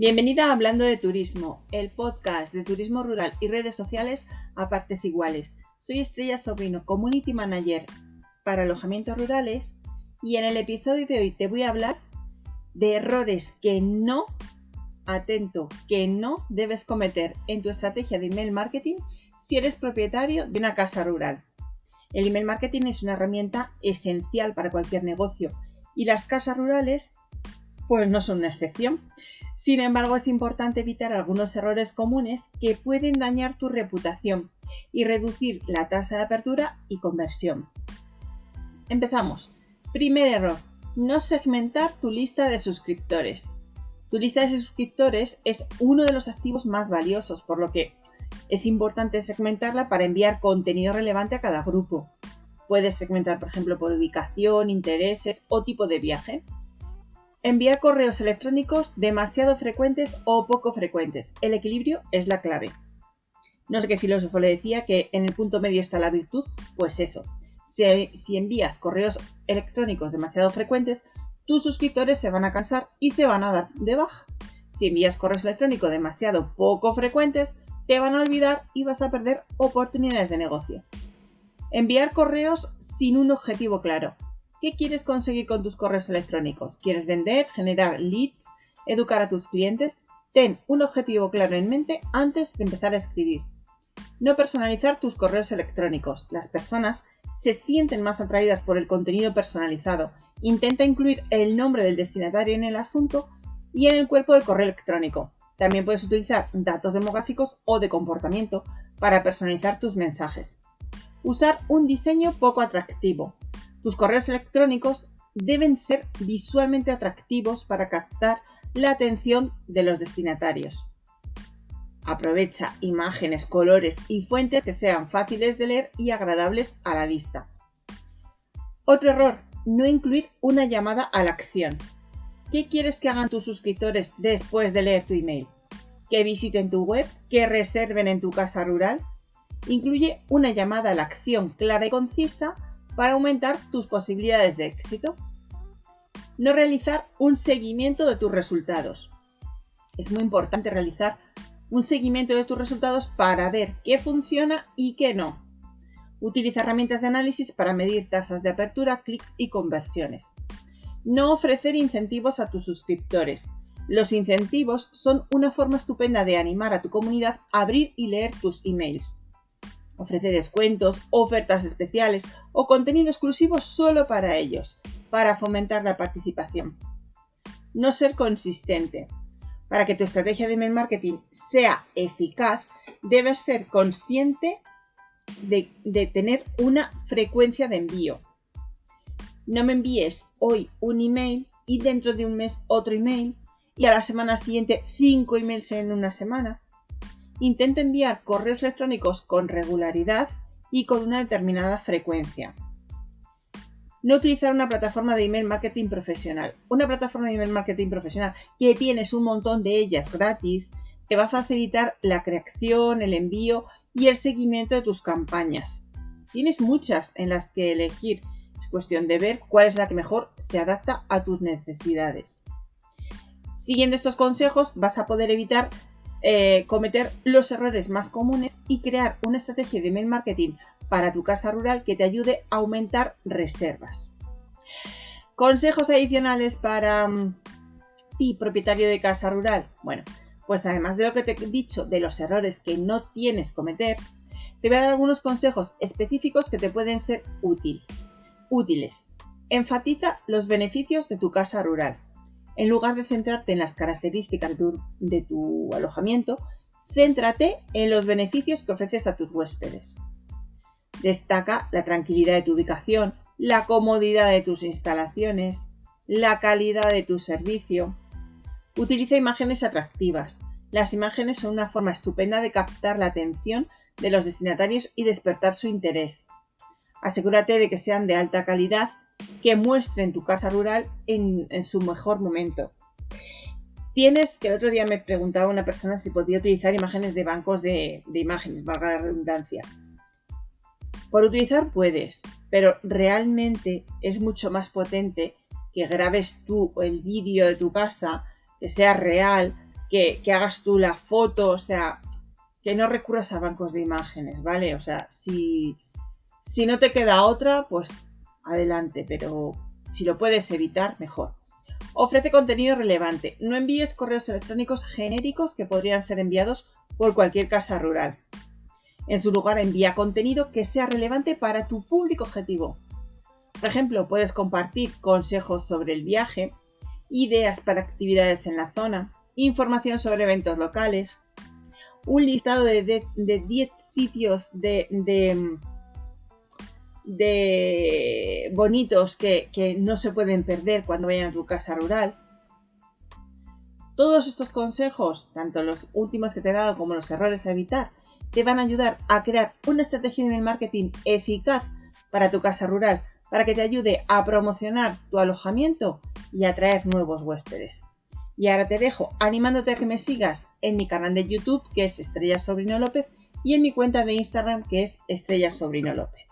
Bienvenida a Hablando de Turismo, el podcast de turismo rural y redes sociales a partes iguales. Soy Estrella Sobrino, Community Manager para alojamientos rurales y en el episodio de hoy te voy a hablar de errores que no, atento, que no debes cometer en tu estrategia de email marketing si eres propietario de una casa rural. El email marketing es una herramienta esencial para cualquier negocio y las casas rurales pues no son una excepción. Sin embargo, es importante evitar algunos errores comunes que pueden dañar tu reputación y reducir la tasa de apertura y conversión. Empezamos. Primer error. No segmentar tu lista de suscriptores. Tu lista de suscriptores es uno de los activos más valiosos, por lo que es importante segmentarla para enviar contenido relevante a cada grupo. Puedes segmentar, por ejemplo, por ubicación, intereses o tipo de viaje. Enviar correos electrónicos demasiado frecuentes o poco frecuentes. El equilibrio es la clave. No sé qué filósofo le decía que en el punto medio está la virtud. Pues eso. Si, si envías correos electrónicos demasiado frecuentes, tus suscriptores se van a cansar y se van a dar de baja. Si envías correos electrónicos demasiado poco frecuentes, te van a olvidar y vas a perder oportunidades de negocio. Enviar correos sin un objetivo claro. ¿Qué quieres conseguir con tus correos electrónicos? ¿Quieres vender, generar leads, educar a tus clientes? Ten un objetivo claro en mente antes de empezar a escribir. No personalizar tus correos electrónicos. Las personas se sienten más atraídas por el contenido personalizado. Intenta incluir el nombre del destinatario en el asunto y en el cuerpo del correo electrónico. También puedes utilizar datos demográficos o de comportamiento para personalizar tus mensajes. Usar un diseño poco atractivo. Tus correos electrónicos deben ser visualmente atractivos para captar la atención de los destinatarios. Aprovecha imágenes, colores y fuentes que sean fáciles de leer y agradables a la vista. Otro error, no incluir una llamada a la acción. ¿Qué quieres que hagan tus suscriptores después de leer tu email? ¿Que visiten tu web? ¿Que reserven en tu casa rural? Incluye una llamada a la acción clara y concisa para aumentar tus posibilidades de éxito. No realizar un seguimiento de tus resultados. Es muy importante realizar un seguimiento de tus resultados para ver qué funciona y qué no. Utiliza herramientas de análisis para medir tasas de apertura, clics y conversiones. No ofrecer incentivos a tus suscriptores. Los incentivos son una forma estupenda de animar a tu comunidad a abrir y leer tus emails. Ofrece descuentos, ofertas especiales o contenido exclusivo solo para ellos, para fomentar la participación. No ser consistente. Para que tu estrategia de email marketing sea eficaz, debes ser consciente de, de, tener una frecuencia de envío. No me envíes hoy un email y dentro de un mes otro email y a la semana siguiente cinco emails en una semana. Intenta enviar correos electrónicos con regularidad y con una determinada frecuencia. No utilizar una plataforma de email marketing profesional. Una plataforma de email marketing profesional que tienes un montón de ellas gratis, te va a facilitar la creación, el envío y el seguimiento de tus campañas. Tienes muchas en las que elegir. Es cuestión de ver cuál es la que mejor se adapta a tus necesidades. Siguiendo estos consejos vas a poder evitar eh, cometer los errores más comunes y crear una estrategia de email marketing para tu casa rural que te ayude a aumentar reservas. Consejos adicionales para mm, ti, propietario de casa rural. Bueno, pues además de lo que te he dicho de los errores que no tienes cometer, te voy a dar algunos consejos específicos que te pueden ser útil, útiles. Enfatiza los beneficios de tu casa rural en lugar de centrarte en las características de tu, alojamiento, céntrate en los beneficios que ofreces a tus huéspedes. Destaca la tranquilidad de tu ubicación, la comodidad de tus instalaciones, la calidad de tu servicio. Utiliza imágenes atractivas. Las imágenes son una forma estupenda de captar la atención de los destinatarios y despertar su interés. Asegúrate de que sean de alta calidad que muestren tu casa rural en, su mejor momento. Tienes, que el otro día me preguntaba una persona si podía utilizar imágenes de bancos de, imágenes, valga la redundancia. Por utilizar puedes, pero realmente es mucho más potente que grabes tú el vídeo de tu casa, que sea real, que, hagas tú la foto, o sea, que no recurras a bancos de imágenes, ¿vale? O sea, si, si no te queda otra, pues adelante, pero si lo puedes evitar, mejor. Ofrece contenido relevante. No envíes correos electrónicos genéricos que podrían ser enviados por cualquier casa rural. En su lugar, envía contenido que sea relevante para tu público objetivo. Por ejemplo, puedes compartir consejos sobre el viaje, ideas para actividades en la zona, información sobre eventos locales, un listado de 10 sitios de, de, bonitos que, que no se pueden perder cuando vayan a tu casa rural. Todos estos consejos, tanto los últimos que te he dado como los errores a evitar, te van a ayudar a crear una estrategia de marketing eficaz para tu casa rural, para que te ayude a promocionar tu alojamiento y atraer nuevos huéspedes. Y ahora te dejo animándote a que me sigas en mi canal de YouTube que es Estrella Sobrino López y en mi cuenta de Instagram que es Estrella Sobrino López.